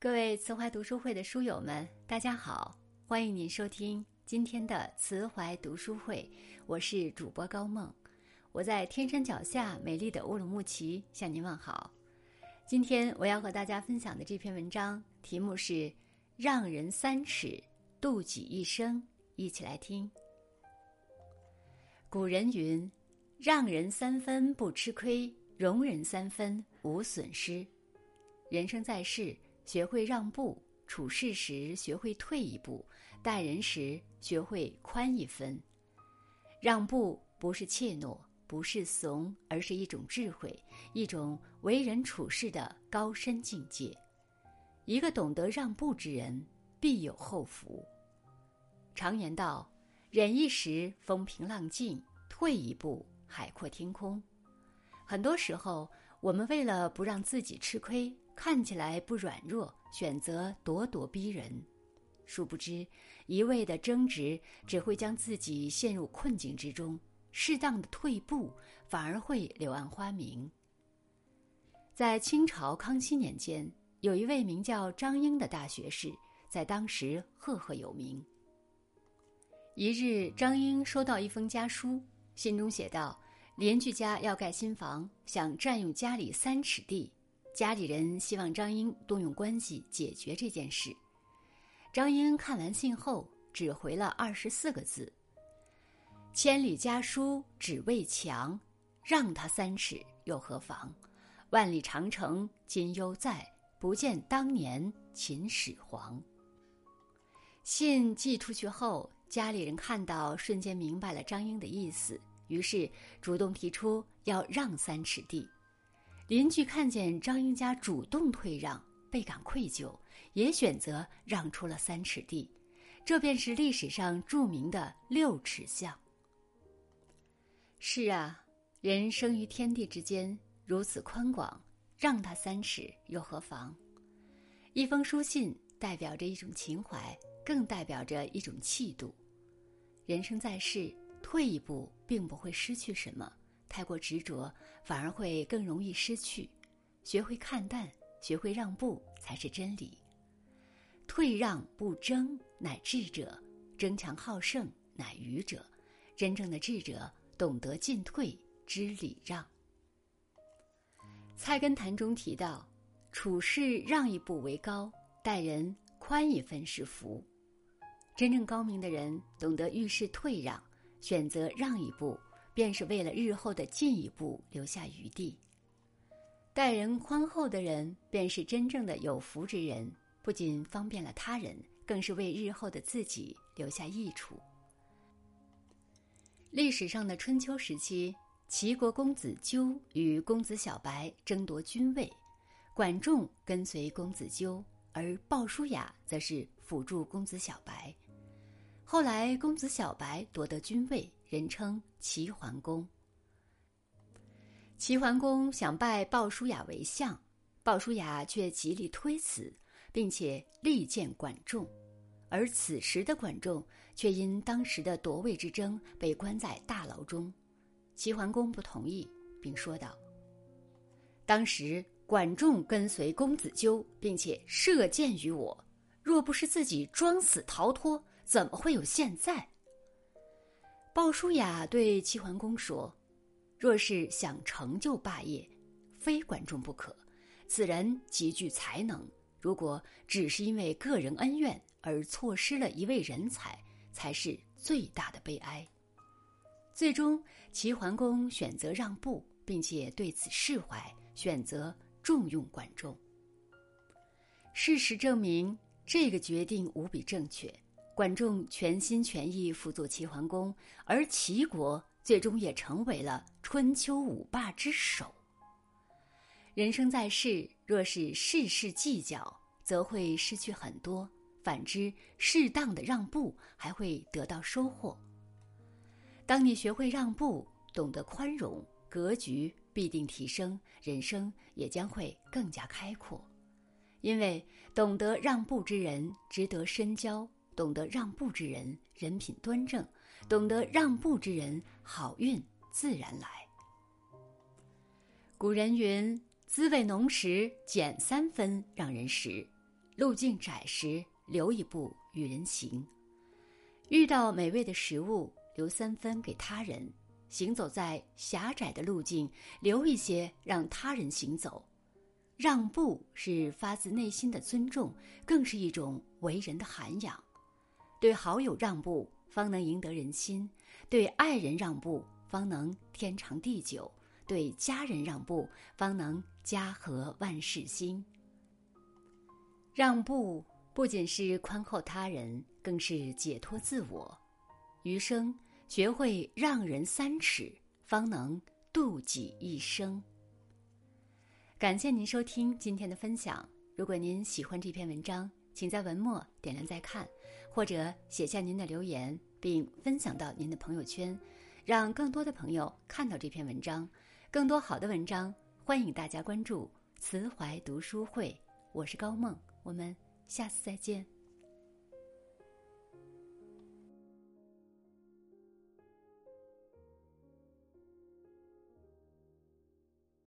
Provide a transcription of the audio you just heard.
各位慈怀读书会的书友们，大家好！欢迎您收听今天的慈怀读书会，我是主播高梦，我在天山脚下美丽的乌鲁木齐向您问好。今天我要和大家分享的这篇文章题目是《让人三尺，度己一生》，一起来听。古人云：“让人三分不吃亏，容人三分无损失。”人生在世，学会让步，处事时学会退一步，待人时学会宽一分。让步不是怯懦，不是怂，而是一种智慧，一种为人处事的高深境界。一个懂得让步之人，必有后福。常言道：“忍一时，风平浪静；退一步，海阔天空。”很多时候，我们为了不让自己吃亏。看起来不软弱，选择咄咄逼人，殊不知，一味的争执只会将自己陷入困境之中。适当的退步，反而会柳暗花明。在清朝康熙年间，有一位名叫张英的大学士，在当时赫赫有名。一日，张英收到一封家书，信中写道：“邻居家要盖新房，想占用家里三尺地。”家里人希望张英动用关系解决这件事。张英看完信后，只回了二十四个字：“千里家书只为墙，让他三尺又何妨？万里长城今犹在，不见当年秦始皇。”信寄出去后，家里人看到，瞬间明白了张英的意思，于是主动提出要让三尺地。邻居看见张英家主动退让，倍感愧疚，也选择让出了三尺地，这便是历史上著名的六尺巷。是啊，人生于天地之间，如此宽广，让他三尺又何妨？一封书信代表着一种情怀，更代表着一种气度。人生在世，退一步并不会失去什么。太过执着，反而会更容易失去。学会看淡，学会让步，才是真理。退让不争，乃智者；争强好胜，乃愚者。真正的智者，懂得进退，知礼让。《菜根谭》中提到：“处事让一步为高，待人宽一分是福。”真正高明的人，懂得遇事退让，选择让一步。便是为了日后的进一步留下余地。待人宽厚的人，便是真正的有福之人，不仅方便了他人，更是为日后的自己留下益处。历史上的春秋时期，齐国公子纠与公子小白争夺君位，管仲跟随公子纠，而鲍叔牙则是辅助公子小白。后来，公子小白夺得君位。人称齐桓公。齐桓公想拜鲍叔牙为相，鲍叔牙却极力推辞，并且力荐管仲。而此时的管仲却因当时的夺位之争被关在大牢中。齐桓公不同意，并说道：“当时管仲跟随公子纠，并且射箭于我，若不是自己装死逃脱，怎么会有现在？”鲍叔牙对齐桓公说：“若是想成就霸业，非管仲不可。此人极具才能，如果只是因为个人恩怨而错失了一位人才，才是最大的悲哀。”最终，齐桓公选择让步，并且对此释怀，选择重用管仲。事实证明，这个决定无比正确。管仲全心全意辅佐齐桓公，而齐国最终也成为了春秋五霸之首。人生在世，若是事事计较，则会失去很多；反之，适当的让步，还会得到收获。当你学会让步，懂得宽容，格局必定提升，人生也将会更加开阔。因为懂得让步之人，值得深交。懂得让步之人，人品端正；懂得让步之人，好运自然来。古人云：“滋味浓时减三分让人食，路径窄时留一步与人行。遇到美味的食物，留三分给他人。行走在狭窄的路径，留一些让他人行走。让步是发自内心的尊重，更是一种为人的涵养。对好友让步，方能赢得人心；对爱人让步，方能天长地久；对家人让步，方能家和万事兴。让步不仅是宽厚他人，更是解脱自我。余生学会让人三尺，方能渡己一生。感谢您收听今天的分享。如果您喜欢这篇文章，请在文末点亮再看，或者写下您的留言，并分享到您的朋友圈，让更多的朋友看到这篇文章。更多好的文章，欢迎大家关注“慈怀读书会”。我是高梦，我们下次再见。